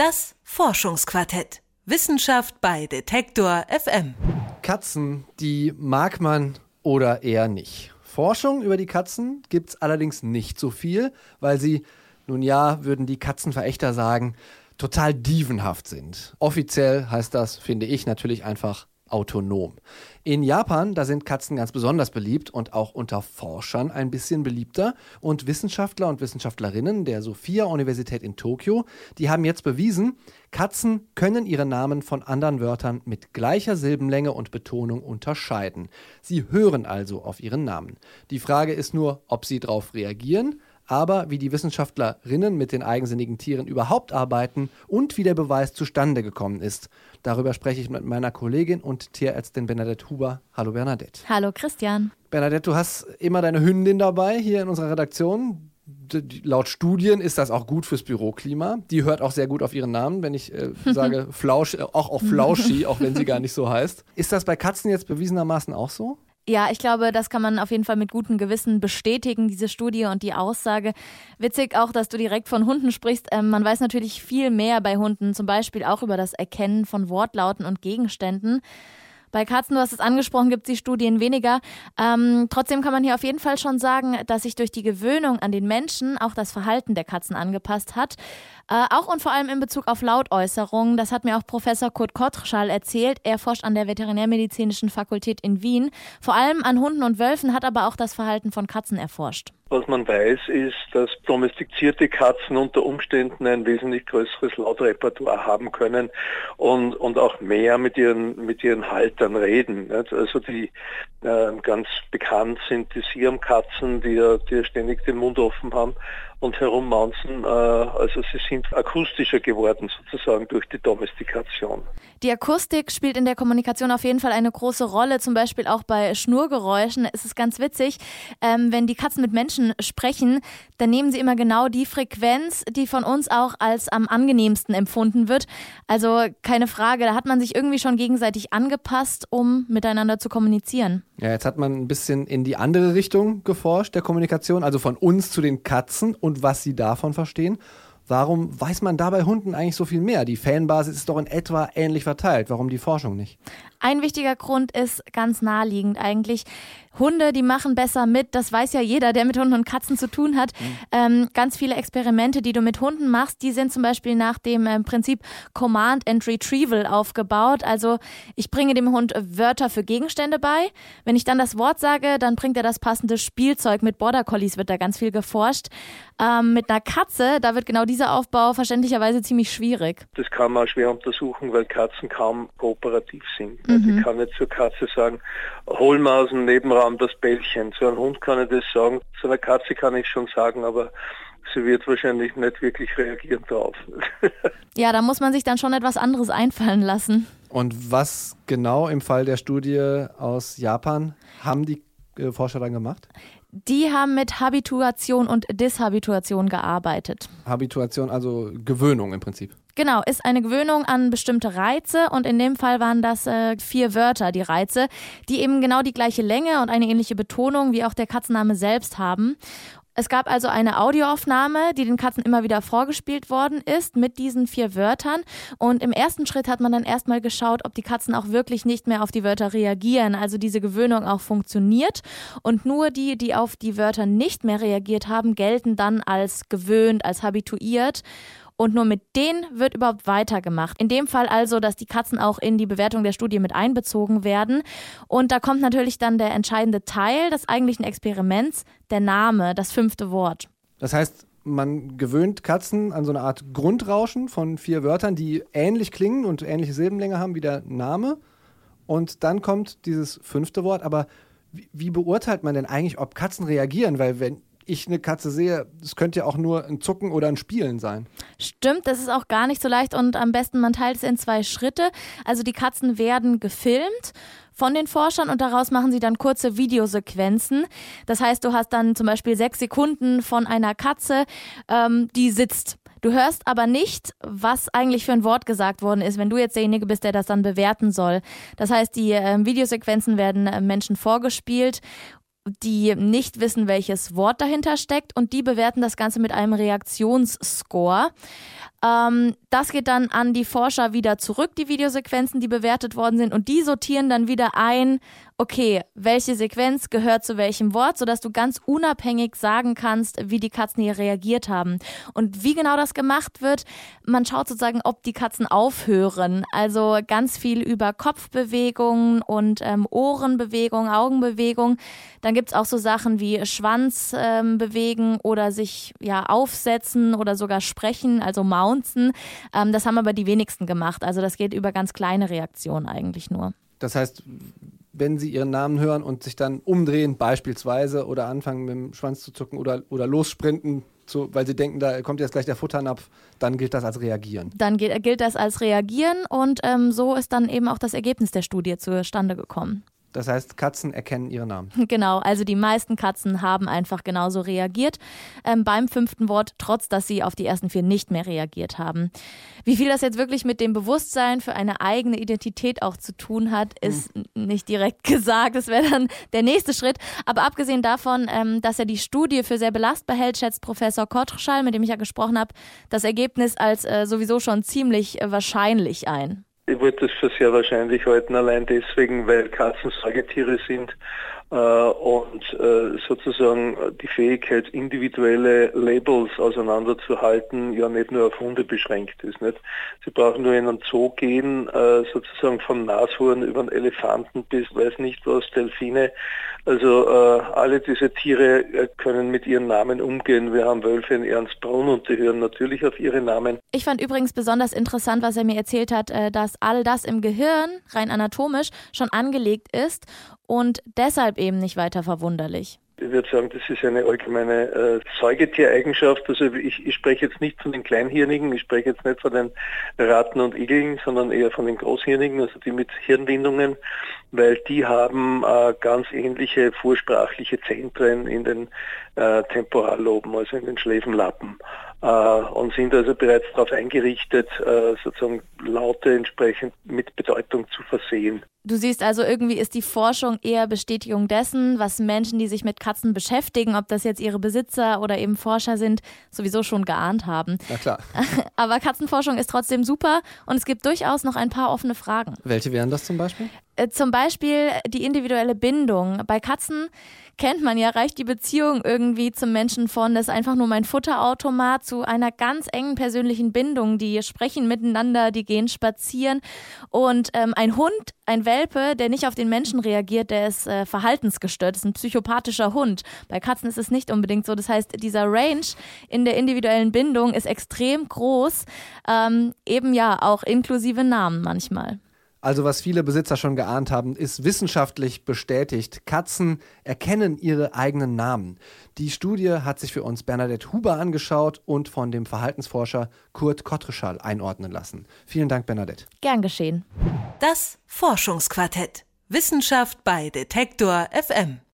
Das Forschungsquartett. Wissenschaft bei Detektor FM. Katzen, die mag man oder eher nicht. Forschung über die Katzen gibt es allerdings nicht so viel, weil sie, nun ja, würden die Katzenverächter sagen, total dievenhaft sind. Offiziell heißt das, finde ich, natürlich einfach autonom. In Japan, da sind Katzen ganz besonders beliebt und auch unter Forschern ein bisschen beliebter. Und Wissenschaftler und Wissenschaftlerinnen der Sophia-Universität in Tokio, die haben jetzt bewiesen, Katzen können ihre Namen von anderen Wörtern mit gleicher Silbenlänge und Betonung unterscheiden. Sie hören also auf ihren Namen. Die Frage ist nur, ob sie darauf reagieren aber wie die Wissenschaftlerinnen mit den eigensinnigen Tieren überhaupt arbeiten und wie der Beweis zustande gekommen ist. Darüber spreche ich mit meiner Kollegin und Tierärztin Bernadette Huber. Hallo Bernadette. Hallo Christian. Bernadette, du hast immer deine Hündin dabei hier in unserer Redaktion. Laut Studien ist das auch gut fürs Büroklima. Die hört auch sehr gut auf ihren Namen, wenn ich äh, sage Flausch, äh, auch auf Flauschi, auch wenn sie gar nicht so heißt. Ist das bei Katzen jetzt bewiesenermaßen auch so? Ja, ich glaube, das kann man auf jeden Fall mit gutem Gewissen bestätigen, diese Studie und die Aussage. Witzig auch, dass du direkt von Hunden sprichst. Ähm, man weiß natürlich viel mehr bei Hunden, zum Beispiel auch über das Erkennen von Wortlauten und Gegenständen. Bei Katzen, du hast es angesprochen, gibt es die Studien weniger. Ähm, trotzdem kann man hier auf jeden Fall schon sagen, dass sich durch die Gewöhnung an den Menschen auch das Verhalten der Katzen angepasst hat. Äh, auch und vor allem in Bezug auf Lautäußerungen. Das hat mir auch Professor Kurt Kottschall erzählt. Er forscht an der Veterinärmedizinischen Fakultät in Wien. Vor allem an Hunden und Wölfen, hat aber auch das Verhalten von Katzen erforscht. Was man weiß, ist, dass domestizierte Katzen unter Umständen ein wesentlich größeres Lautrepertoire haben können und, und auch mehr mit ihren, mit ihren Haltern reden. Also die äh, ganz bekannt sind die Siamkatzen, die die ständig den Mund offen haben und herummaunzen. Äh, also sie sind akustischer geworden sozusagen durch die Domestikation. Die Akustik spielt in der Kommunikation auf jeden Fall eine große Rolle, zum Beispiel auch bei Schnurgeräuschen. Es ist ganz witzig, ähm, wenn die Katzen mit Menschen sprechen, dann nehmen sie immer genau die Frequenz, die von uns auch als am angenehmsten empfunden wird. Also keine Frage, da hat man sich irgendwie schon gegenseitig angepasst, um miteinander zu kommunizieren. Ja, jetzt hat man ein bisschen in die andere Richtung geforscht, der Kommunikation, also von uns zu den Katzen und was sie davon verstehen. Warum weiß man da bei Hunden eigentlich so viel mehr? Die Fanbasis ist doch in etwa ähnlich verteilt. Warum die Forschung nicht? Ein wichtiger Grund ist ganz naheliegend eigentlich. Hunde, die machen besser mit. Das weiß ja jeder, der mit Hunden und Katzen zu tun hat. Mhm. Ähm, ganz viele Experimente, die du mit Hunden machst, die sind zum Beispiel nach dem äh, Prinzip Command and Retrieval aufgebaut. Also ich bringe dem Hund Wörter für Gegenstände bei. Wenn ich dann das Wort sage, dann bringt er das passende Spielzeug. Mit Border Collies wird da ganz viel geforscht. Ähm, mit einer Katze, da wird genau dieser Aufbau verständlicherweise ziemlich schwierig. Das kann man schwer untersuchen, weil Katzen kaum kooperativ sind. Mhm. Ich kann nicht zur Katze sagen, hol mal aus dem Nebenraum das Bällchen. Zu einem Hund kann ich das sagen, zu einer Katze kann ich schon sagen, aber sie wird wahrscheinlich nicht wirklich reagieren darauf. ja, da muss man sich dann schon etwas anderes einfallen lassen. Und was genau im Fall der Studie aus Japan haben die Forscher dann gemacht? Die haben mit Habituation und Dishabituation gearbeitet. Habituation, also Gewöhnung im Prinzip. Genau, ist eine Gewöhnung an bestimmte Reize und in dem Fall waren das äh, vier Wörter, die Reize, die eben genau die gleiche Länge und eine ähnliche Betonung wie auch der Katzenname selbst haben. Es gab also eine Audioaufnahme, die den Katzen immer wieder vorgespielt worden ist mit diesen vier Wörtern. Und im ersten Schritt hat man dann erstmal geschaut, ob die Katzen auch wirklich nicht mehr auf die Wörter reagieren, also diese Gewöhnung auch funktioniert. Und nur die, die auf die Wörter nicht mehr reagiert haben, gelten dann als gewöhnt, als habituiert und nur mit denen wird überhaupt weitergemacht. In dem Fall also, dass die Katzen auch in die Bewertung der Studie mit einbezogen werden. Und da kommt natürlich dann der entscheidende Teil des eigentlichen Experiments, der Name, das fünfte Wort. Das heißt, man gewöhnt Katzen an so eine Art Grundrauschen von vier Wörtern, die ähnlich klingen und ähnliche Silbenlänge haben wie der Name. Und dann kommt dieses fünfte Wort. Aber wie, wie beurteilt man denn eigentlich, ob Katzen reagieren? Weil wenn ich eine Katze sehe, es könnte ja auch nur ein Zucken oder ein Spielen sein. Stimmt, das ist auch gar nicht so leicht und am besten man teilt es in zwei Schritte. Also die Katzen werden gefilmt von den Forschern und daraus machen sie dann kurze Videosequenzen. Das heißt, du hast dann zum Beispiel sechs Sekunden von einer Katze, ähm, die sitzt. Du hörst aber nicht, was eigentlich für ein Wort gesagt worden ist, wenn du jetzt derjenige bist, der das dann bewerten soll. Das heißt, die äh, Videosequenzen werden äh, Menschen vorgespielt die nicht wissen, welches Wort dahinter steckt und die bewerten das Ganze mit einem Reaktionsscore. Ähm, das geht dann an die Forscher wieder zurück, die Videosequenzen, die bewertet worden sind. Und die sortieren dann wieder ein, okay, welche Sequenz gehört zu welchem Wort, sodass du ganz unabhängig sagen kannst, wie die Katzen hier reagiert haben. Und wie genau das gemacht wird, man schaut sozusagen, ob die Katzen aufhören. Also ganz viel über Kopfbewegungen und ähm, Ohrenbewegungen, Augenbewegungen. Dann gibt's auch so Sachen wie Schwanz ähm, bewegen oder sich ja aufsetzen oder sogar sprechen, also mounten. Ähm, das haben aber die wenigsten gemacht. Also das geht über ganz kleine Reaktionen eigentlich nur. Das heißt, wenn sie ihren Namen hören und sich dann umdrehen, beispielsweise, oder anfangen mit dem Schwanz zu zucken oder, oder lossprinten, zu, weil sie denken, da kommt jetzt gleich der Futternapf, dann gilt das als Reagieren. Dann gilt, gilt das als Reagieren und ähm, so ist dann eben auch das Ergebnis der Studie zustande gekommen. Das heißt, Katzen erkennen ihre Namen. Genau, also die meisten Katzen haben einfach genauso reagiert ähm, beim fünften Wort, trotz dass sie auf die ersten vier nicht mehr reagiert haben. Wie viel das jetzt wirklich mit dem Bewusstsein für eine eigene Identität auch zu tun hat, ist mhm. nicht direkt gesagt. Das wäre dann der nächste Schritt. Aber abgesehen davon, ähm, dass er die Studie für sehr belastbar hält, schätzt Professor Kottschall, mit dem ich ja gesprochen habe, das Ergebnis als äh, sowieso schon ziemlich äh, wahrscheinlich ein. Ich wollte das für sehr wahrscheinlich halten, allein deswegen, weil Katzen Säugetiere sind und äh, sozusagen die Fähigkeit, individuelle Labels auseinanderzuhalten, ja nicht nur auf Hunde beschränkt ist. Nicht? Sie brauchen nur in einen Zoo gehen, äh, sozusagen von Nashorn über einen Elefanten bis weiß nicht was, Delfine. Also äh, alle diese Tiere äh, können mit ihren Namen umgehen. Wir haben Wölfe in Ernstbrunn und die hören natürlich auf ihre Namen. Ich fand übrigens besonders interessant, was er mir erzählt hat, äh, dass all das im Gehirn rein anatomisch schon angelegt ist und deshalb eben nicht weiter verwunderlich. Ich würde sagen, das ist eine allgemeine äh, Säugetiereigenschaft. Also ich, ich spreche jetzt nicht von den Kleinhirnigen, ich spreche jetzt nicht von den Ratten und Igeln, sondern eher von den Großhirnigen, also die mit Hirnwindungen, weil die haben äh, ganz ähnliche vorsprachliche Zentren in den äh, Temporalloben, also in den Schläfenlappen äh, und sind also bereits darauf eingerichtet, äh, sozusagen Laute entsprechend mit Bedeutung zu versehen. Du siehst also, irgendwie ist die Forschung eher Bestätigung dessen, was Menschen, die sich mit Katzen beschäftigen, ob das jetzt ihre Besitzer oder eben Forscher sind, sowieso schon geahnt haben. Na klar. Aber Katzenforschung ist trotzdem super und es gibt durchaus noch ein paar offene Fragen. Welche wären das zum Beispiel? Äh, zum Beispiel die individuelle Bindung. Bei Katzen kennt man ja, reicht die Beziehung irgendwie zum Menschen von, das ist einfach nur mein Futterautomat, zu einer ganz engen persönlichen Bindung. Die sprechen miteinander, die gehen spazieren. Und ähm, ein Hund, ein Welpe, der nicht auf den Menschen reagiert, der ist äh, verhaltensgestört, ist ein psychopathischer Hund. Bei Katzen ist es nicht unbedingt so. Das heißt, dieser Range in der individuellen Bindung ist extrem groß, ähm, eben ja auch inklusive Namen manchmal. Also was viele Besitzer schon geahnt haben, ist wissenschaftlich bestätigt. Katzen erkennen ihre eigenen Namen. Die Studie hat sich für uns Bernadette Huber angeschaut und von dem Verhaltensforscher Kurt Kottreschall einordnen lassen. Vielen Dank, Bernadette. Gern geschehen. Das Forschungsquartett. Wissenschaft bei Detektor FM.